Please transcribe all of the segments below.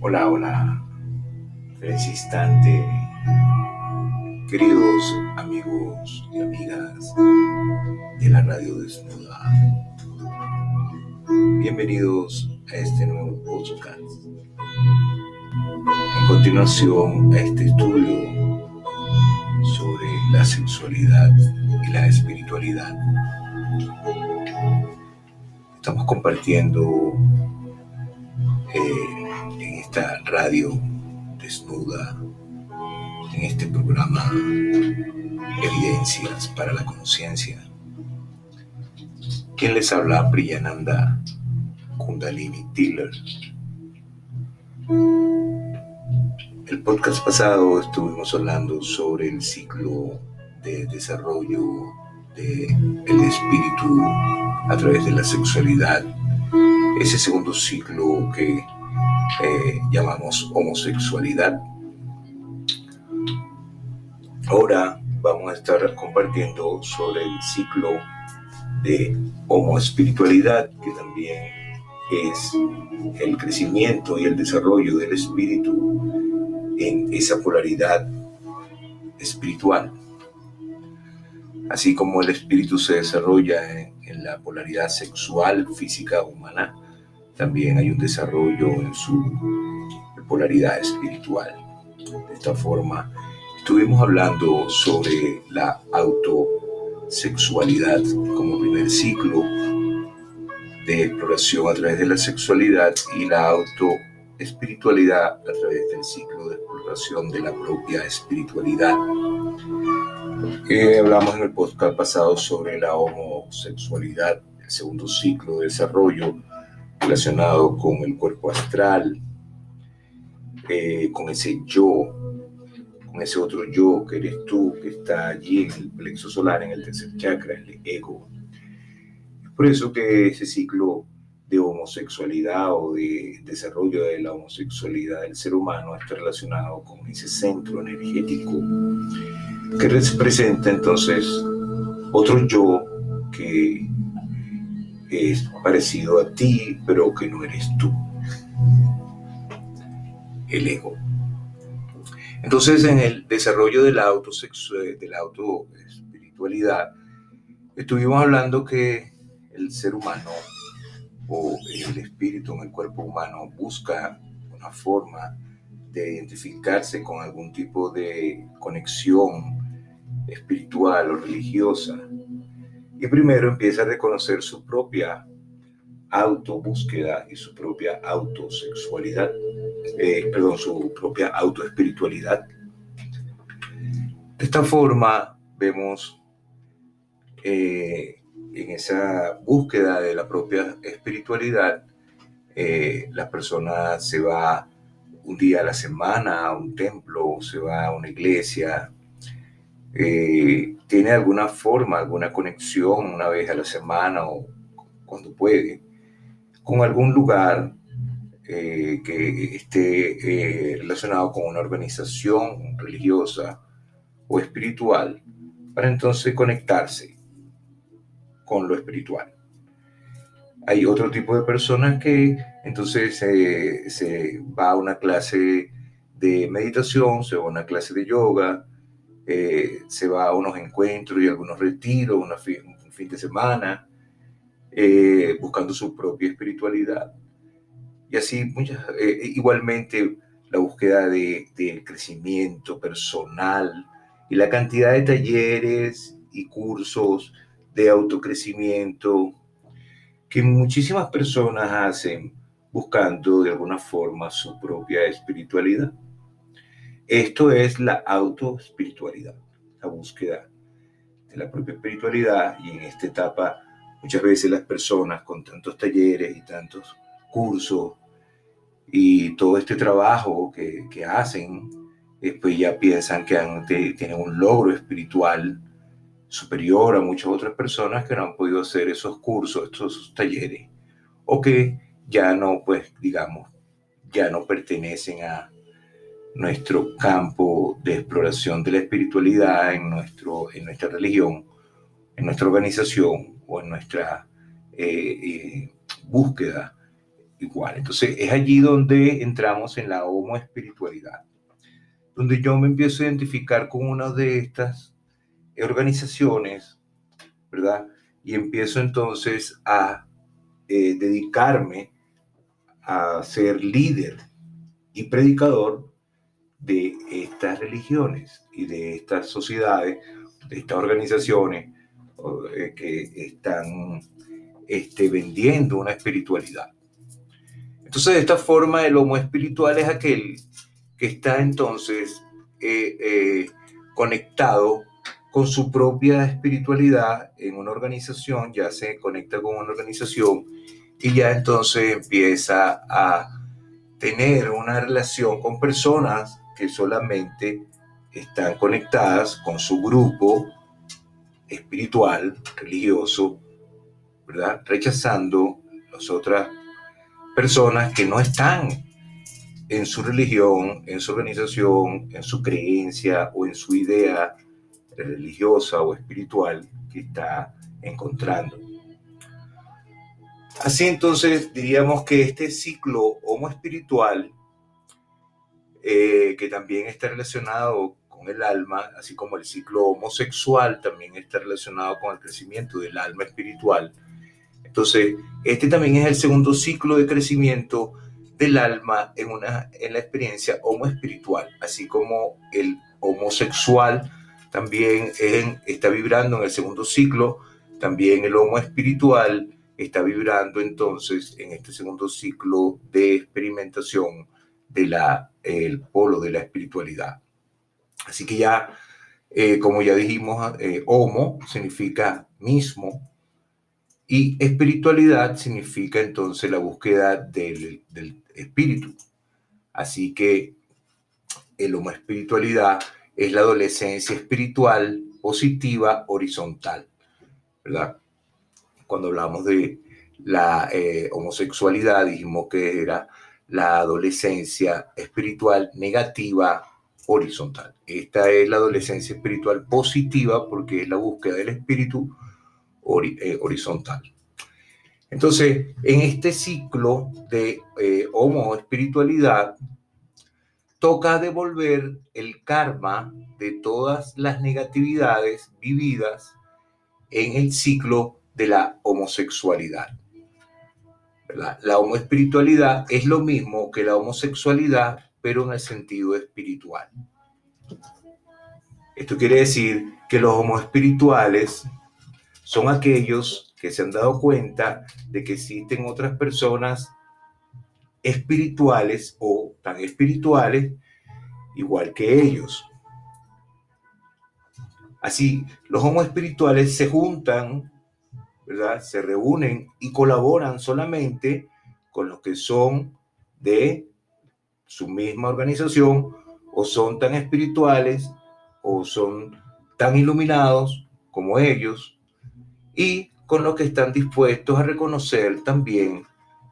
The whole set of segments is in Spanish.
Hola, hola, feliz instante, queridos amigos y amigas de la radio desnuda. Bienvenidos a este nuevo podcast. En continuación a este estudio sobre la sexualidad y la espiritualidad. Estamos compartiendo eh, en esta radio desnuda, en este programa Evidencias para la Conciencia. ¿Quién les habla? Priyananda Kundalini Tiller. El podcast pasado estuvimos hablando sobre el ciclo de desarrollo del espíritu a través de la sexualidad, ese segundo ciclo que eh, llamamos homosexualidad. Ahora vamos a estar compartiendo sobre el ciclo de homoespiritualidad, que también es el crecimiento y el desarrollo del espíritu en esa polaridad espiritual. Así como el espíritu se desarrolla en, la polaridad sexual, física, humana, también hay un desarrollo en su polaridad espiritual. De esta forma, estuvimos hablando sobre la autosexualidad como primer ciclo de exploración a través de la sexualidad y la autoespiritualidad a través del ciclo de exploración de la propia espiritualidad. Hablamos en el podcast pasado sobre la homosexualidad, el segundo ciclo de desarrollo relacionado con el cuerpo astral, eh, con ese yo, con ese otro yo que eres tú, que está allí en el plexo solar, en el tercer chakra, el ego. Es por eso que ese ciclo de homosexualidad o de desarrollo de la homosexualidad del ser humano está relacionado con ese centro energético que representa entonces otro yo que es parecido a ti, pero que no eres tú. El ego. Entonces, en el desarrollo de la, de la autoespiritualidad, estuvimos hablando que el ser humano o el espíritu en el cuerpo humano busca una forma de identificarse con algún tipo de conexión espiritual o religiosa. Y primero empieza a reconocer su propia autobúsqueda y su propia autosexualidad, eh, perdón, su propia autoespiritualidad. De esta forma vemos eh, en esa búsqueda de la propia espiritualidad, eh, la persona se va un día a la semana a un templo, se va a una iglesia, eh, tiene alguna forma, alguna conexión una vez a la semana o cuando puede, con algún lugar eh, que esté relacionado con una organización religiosa o espiritual, para entonces conectarse con lo espiritual. Hay otro tipo de personas que entonces se va a una clase de meditación, se va a una clase de yoga, eh, se va a unos encuentros y algunos retiros, un fin de semana, eh, buscando su propia espiritualidad. Y así, muchas, eh, igualmente, la búsqueda de, del crecimiento personal y la cantidad de talleres y cursos de autocrecimiento que muchísimas personas hacen buscando de alguna forma su propia espiritualidad. Esto es la autoespiritualidad, la búsqueda de la propia espiritualidad. Y en esta etapa muchas veces las personas con tantos talleres y tantos cursos y todo este trabajo que, que hacen, después ya piensan que tienen un logro espiritual superior a muchas otras personas que no han podido hacer esos cursos, estos talleres, o que ya no, pues, digamos, ya no pertenecen a nuestro campo de exploración de la espiritualidad, en, nuestro, en nuestra religión, en nuestra organización o en nuestra eh, eh, búsqueda igual. Entonces es allí donde entramos en la homo espiritualidad, donde yo me empiezo a identificar con una de estas organizaciones, ¿verdad? Y empiezo entonces a eh, dedicarme a ser líder y predicador de estas religiones y de estas sociedades, de estas organizaciones eh, que están este, vendiendo una espiritualidad. Entonces, de esta forma, el homo espiritual es aquel que está entonces eh, eh, conectado con su propia espiritualidad en una organización, ya se conecta con una organización y ya entonces empieza a tener una relación con personas que solamente están conectadas con su grupo espiritual, religioso, ¿verdad? Rechazando las otras personas que no están en su religión, en su organización, en su creencia o en su idea religiosa o espiritual que está encontrando. Así entonces diríamos que este ciclo homo espiritual, eh, que también está relacionado con el alma, así como el ciclo homosexual también está relacionado con el crecimiento del alma espiritual, entonces, este también es el segundo ciclo de crecimiento del alma en, una, en la experiencia homo espiritual, así como el homosexual también está vibrando en el segundo ciclo, también el homo espiritual está vibrando entonces en este segundo ciclo de experimentación del el polo de la espiritualidad. Así que ya, eh, como ya dijimos, eh, homo significa mismo, y espiritualidad significa entonces la búsqueda del, espíritu. Así que el homo espiritualidad es la adolescencia espiritual positiva horizontal, ¿verdad? Cuando hablamos de la eh, homosexualidad, dijimos que era la adolescencia espiritual negativa horizontal. Esta es la adolescencia espiritual positiva porque es la búsqueda del espíritu eh, horizontal. Entonces, en este ciclo de eh, homo espiritualidad, toca devolver el karma de todas las negatividades vividas en el ciclo de la homosexualidad. La homoespiritualidad es lo mismo que la homosexualidad, pero en el sentido espiritual. Esto quiere decir que los homoespirituales son aquellos que se han dado cuenta de que existen otras personas espirituales o tan espirituales igual que ellos. Así, los homo espirituales se juntan, Se reúnen y colaboran solamente con los que son de su misma organización o son tan espirituales o son tan iluminados como ellos y con los que están dispuestos a reconocer también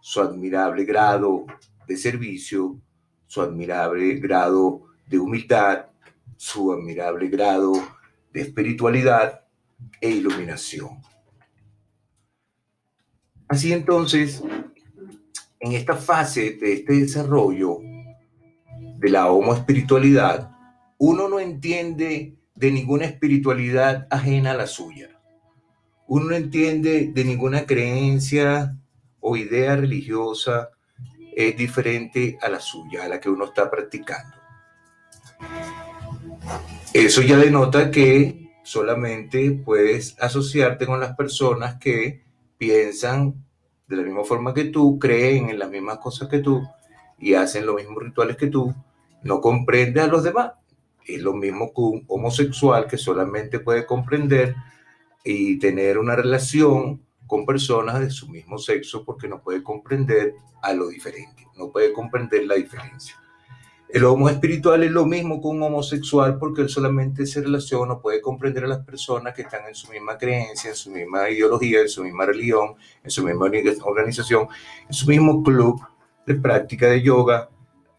su admirable grado de servicio, su admirable grado de humildad, su admirable grado de espiritualidad e iluminación. Así entonces, en esta fase de este desarrollo de la homo espiritualidad, uno no entiende de ninguna espiritualidad ajena a la suya uno no entiende de ninguna creencia o idea religiosa es diferente a la suya, a la que uno está practicando. Eso ya denota que solamente puedes asociarte con las personas que piensan de la misma forma que tú, creen en las mismas cosas que tú y hacen los mismos rituales que tú, no comprende a los demás. Es lo mismo que un homosexual que solamente puede comprender y tener una relación con personas de su mismo sexo porque no puede comprender a lo diferente, no puede comprender la diferencia. El homo espiritual es lo mismo que un homosexual porque él solamente se relaciona, puede comprender a las personas que están en su misma creencia, en su misma ideología, en su misma religión, en su misma organización, en su mismo club de práctica de yoga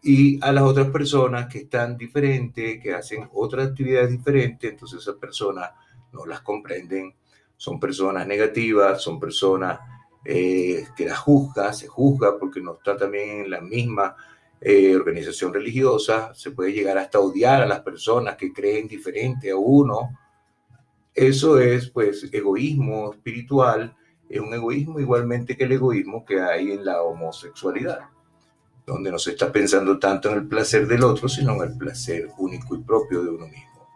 y a las otras personas que están diferentes, que hacen otras actividades diferentes, entonces esas personas no las comprenden, son personas negativas, son personas eh, que la juzga, se juzga porque no está también en la misma eh, organización religiosa, se puede llegar hasta odiar a las personas que creen diferente a uno. Eso es pues egoísmo espiritual, es un egoísmo igualmente que el egoísmo que hay en la homosexualidad, donde no se está pensando tanto en el placer del otro, sino en el placer único y propio de uno mismo.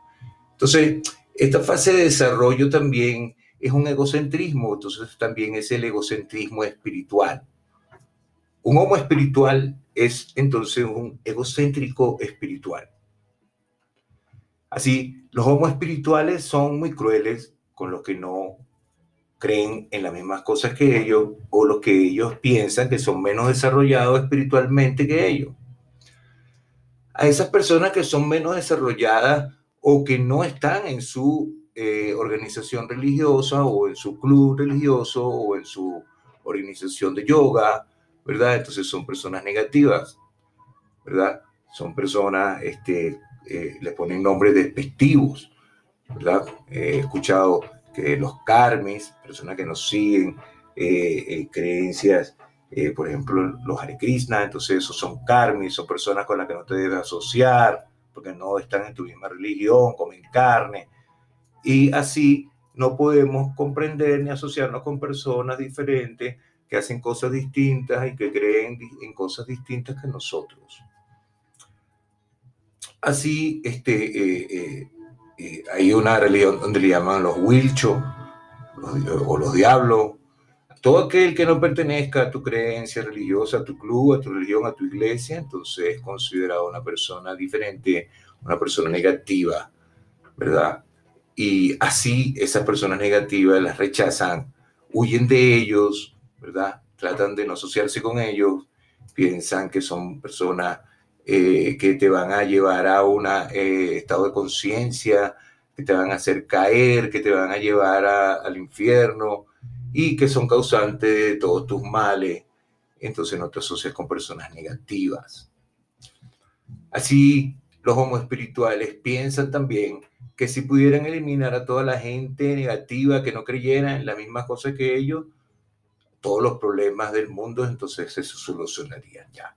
Entonces, esta fase de desarrollo también es un egocentrismo, entonces también es el egocentrismo espiritual. Un homo espiritual es entonces un egocéntrico espiritual. Así, los homo espirituales son muy crueles con los que no creen en las mismas cosas que ellos o los que ellos piensan que son menos desarrollados espiritualmente que ellos. A esas personas que son menos desarrolladas o que no están en su eh, organización religiosa o en su club religioso o en su organización de yoga ¿verdad? Entonces son personas negativas, ¿verdad? Son personas, este, eh, les ponen nombres despectivos, ¿verdad? he escuchado que los karmis, personas que nos siguen, eh, eh, creencias, por ejemplo, los Hare Krishna, entonces esos son karmis, son personas con las que no te debes asociar, porque no están en tu misma religión, comen carne, y así no podemos comprender ni asociarnos con personas diferentes que hacen cosas distintas y que creen en cosas distintas que nosotros. Así, este, eh, eh, eh, hay una religión donde le llaman los wilchos o los diablos. Todo aquel que no pertenezca a tu creencia religiosa, a tu club, a tu religión, a tu iglesia, entonces es considerado una persona diferente, una persona negativa, ¿verdad? Y así esas personas negativas las rechazan, huyen de ellos, ¿verdad? Tratan de no asociarse con ellos, piensan que son personas eh, que te van a llevar a un eh, estado de conciencia, que te van a hacer caer, que te van a llevar al infierno y que son causantes de todos tus males. Entonces no te asocias con personas negativas. Así, los homo espirituales piensan también que si pudieran eliminar a toda la gente negativa que no creyera en las mismas cosas que ellos, todos los problemas del mundo, entonces se solucionarían ya.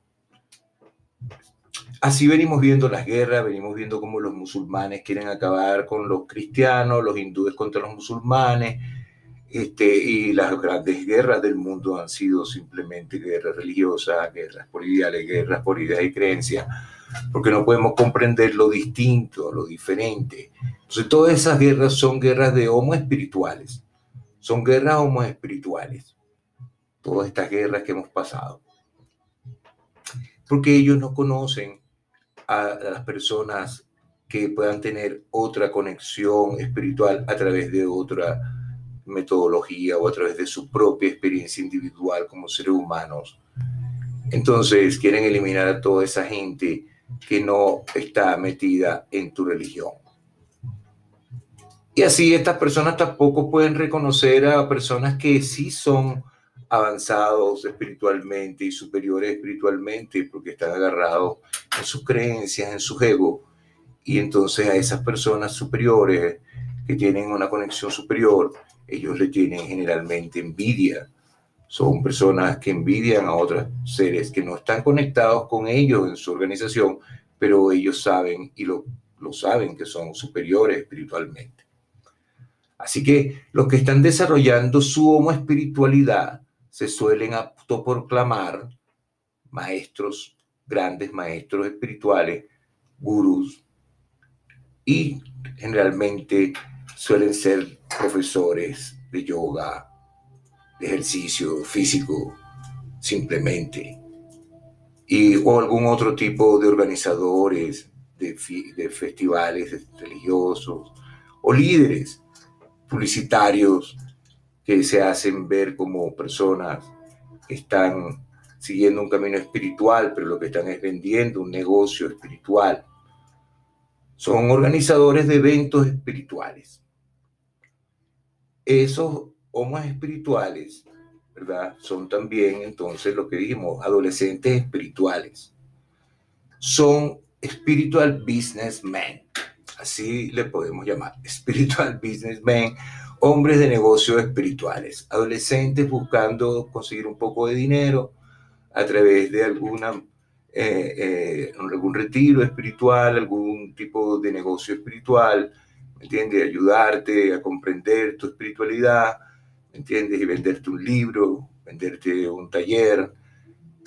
Así venimos viendo las guerras, venimos viendo cómo los musulmanes quieren acabar con los cristianos, los hindúes contra los musulmanes, este, y las grandes guerras del mundo han sido simplemente guerras religiosas, guerras por ideales, guerras por ideas y creencias, porque no podemos comprender lo distinto, lo diferente. Entonces todas esas guerras son guerras de homo espirituales, son guerras homo espirituales todas estas guerras que hemos pasado. Porque ellos no conocen a las personas que puedan tener otra conexión espiritual a través de otra metodología o a través de su propia experiencia individual como seres humanos. Entonces quieren eliminar a toda esa gente que no está metida en tu religión. Y así estas personas tampoco pueden reconocer a personas que sí son avanzados espiritualmente y superiores espiritualmente porque están agarrados en sus creencias, en su ego. Y entonces a esas personas superiores que tienen una conexión superior, ellos le tienen generalmente envidia. Son personas que envidian a otros seres que no están conectados con ellos en su organización, pero ellos saben y lo, lo saben que son superiores espiritualmente. Así que los que están desarrollando su homo espiritualidad se suelen autoproclamar maestros, grandes maestros espirituales, gurús, y generalmente suelen ser profesores de yoga, de ejercicio físico, simplemente, y, o algún otro tipo de organizadores de, de festivales religiosos, o líderes publicitarios que se hacen ver como personas que están siguiendo un camino espiritual, pero lo que están es vendiendo un negocio espiritual. Son organizadores de eventos espirituales. Esos homos espirituales, ¿verdad? Son también entonces lo que dijimos, adolescentes espirituales. Son spiritual businessmen. así le podemos llamar, spiritual businessmen, hombres de negocios espirituales, adolescentes buscando conseguir un poco de dinero a través de eh, eh, algún retiro espiritual, algún tipo de negocio espiritual, ¿me entiendes? Ayudarte a comprender tu espiritualidad, ¿me entiendes? Y venderte un libro, venderte un taller.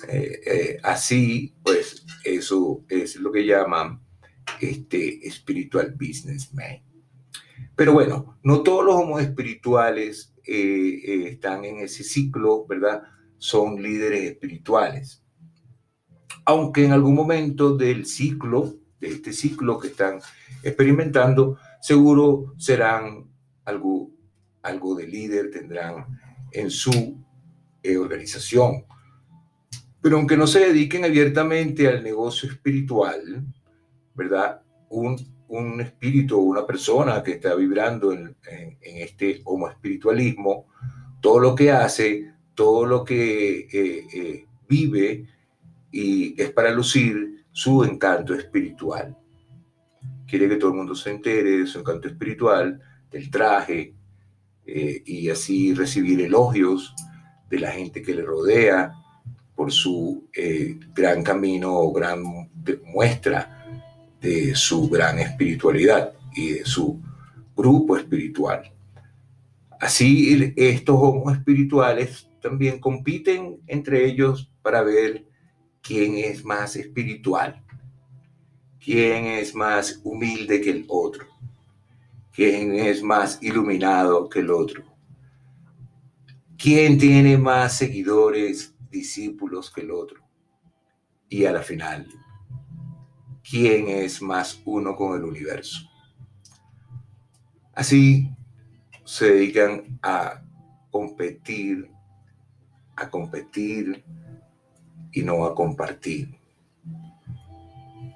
Eh, así, pues, eso es lo que llaman este spiritual businessman. Pero bueno, no todos los homos espirituales eh, eh, están en ese ciclo, ¿verdad? Son líderes espirituales. Aunque en algún momento del ciclo, de este ciclo que están experimentando, seguro serán algo, algo de líder, tendrán en su eh, organización. Pero aunque no se dediquen abiertamente al negocio espiritual, ¿verdad? Un, un espíritu una persona que está vibrando en, este homo espiritualismo, todo lo que hace, todo lo que eh, eh, vive y es para lucir su encanto espiritual. Quiere que todo el mundo se entere de su encanto espiritual, del traje, eh, y así recibir elogios de la gente que le rodea por su gran camino o gran muestra de su gran espiritualidad y de su grupo espiritual. Así estos homos espirituales también compiten entre ellos para ver quién es más espiritual, quién es más humilde que el otro, quién es más iluminado que el otro, quién tiene más seguidores, discípulos que el otro. Y a la final, quién es más uno con el universo. Así se dedican a competir, a competir y no a compartir.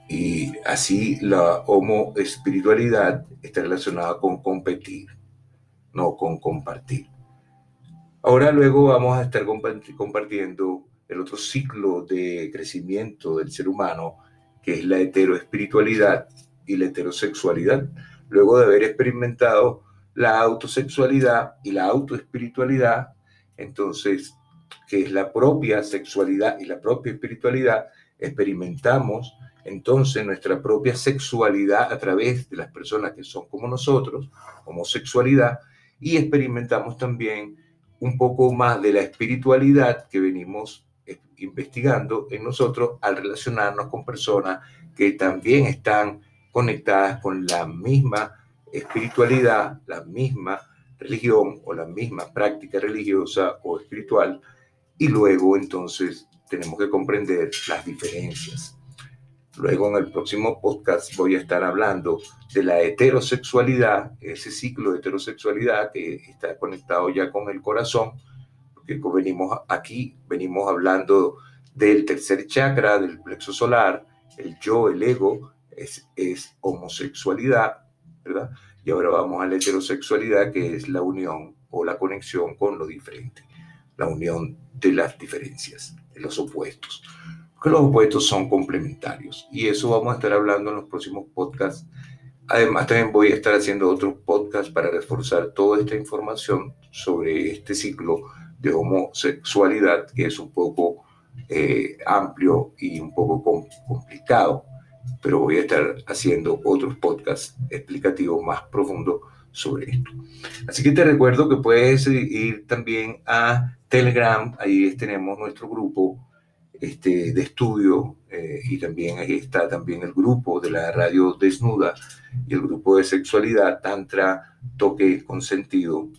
Y así la homo espiritualidad está relacionada con competir, no con compartir. Ahora luego vamos a estar compartiendo el otro ciclo de crecimiento del ser humano que es la heteroespiritualidad y la heterosexualidad, luego de haber experimentado la autosexualidad y la autoespiritualidad, entonces, que es la propia sexualidad y la propia espiritualidad, experimentamos entonces nuestra propia sexualidad a través de las personas que son como nosotros, homosexualidad, y experimentamos también un poco más de la espiritualidad que venimos investigando en nosotros al relacionarnos con personas que también están conectadas con la misma espiritualidad, la misma religión o la misma práctica religiosa o espiritual. Y luego entonces tenemos que comprender las diferencias. Luego en el próximo podcast voy a estar hablando de la heterosexualidad, ese ciclo de heterosexualidad que está conectado ya con el corazón, porque venimos aquí, venimos hablando del tercer chakra, del plexo solar, el yo, el ego, es, es homosexualidad, ¿verdad? Y ahora vamos a la heterosexualidad, que es la unión o la conexión con lo diferente, la unión de las diferencias, de los opuestos. Porque los opuestos son complementarios. Y eso vamos a estar hablando en los próximos podcasts. Además, también voy a estar haciendo otros podcasts para reforzar toda esta información sobre este ciclo de homosexualidad, que es un poco eh, amplio y un poco complicado, pero voy a estar haciendo otros podcasts explicativos más profundos sobre esto. Así que te recuerdo que puedes ir también a Telegram, ahí tenemos nuestro grupo este, de estudio eh, y también ahí está también el grupo de la radio desnuda y el grupo de sexualidad, tantra, toque consentido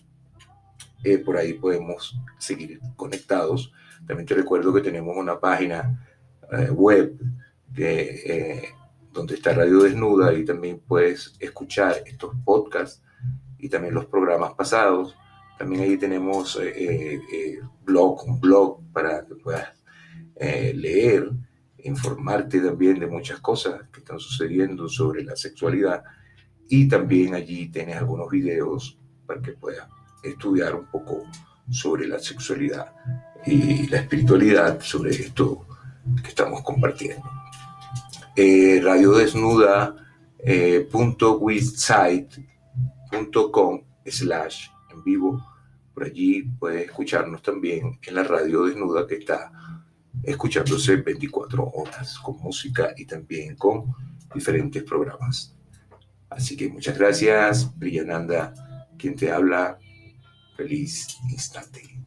eh, por ahí podemos seguir conectados. También te recuerdo que tenemos una página eh, web eh, donde está Radio Desnuda y también puedes escuchar estos podcasts y también los programas pasados. También ahí tenemos blog, un blog para que puedas leer, informarte también de muchas cosas que están sucediendo sobre la sexualidad. Y también allí tienes algunos videos para que puedas estudiar un poco sobre la sexualidad y la espiritualidad, sobre esto que estamos compartiendo. Eh, Radio Desnuda eh, slash en vivo. Por allí puedes escucharnos también en la radio desnuda que está escuchándose 24 horas con música y también con diferentes programas. Así que muchas gracias, Briananda, quien te habla. feliz instante.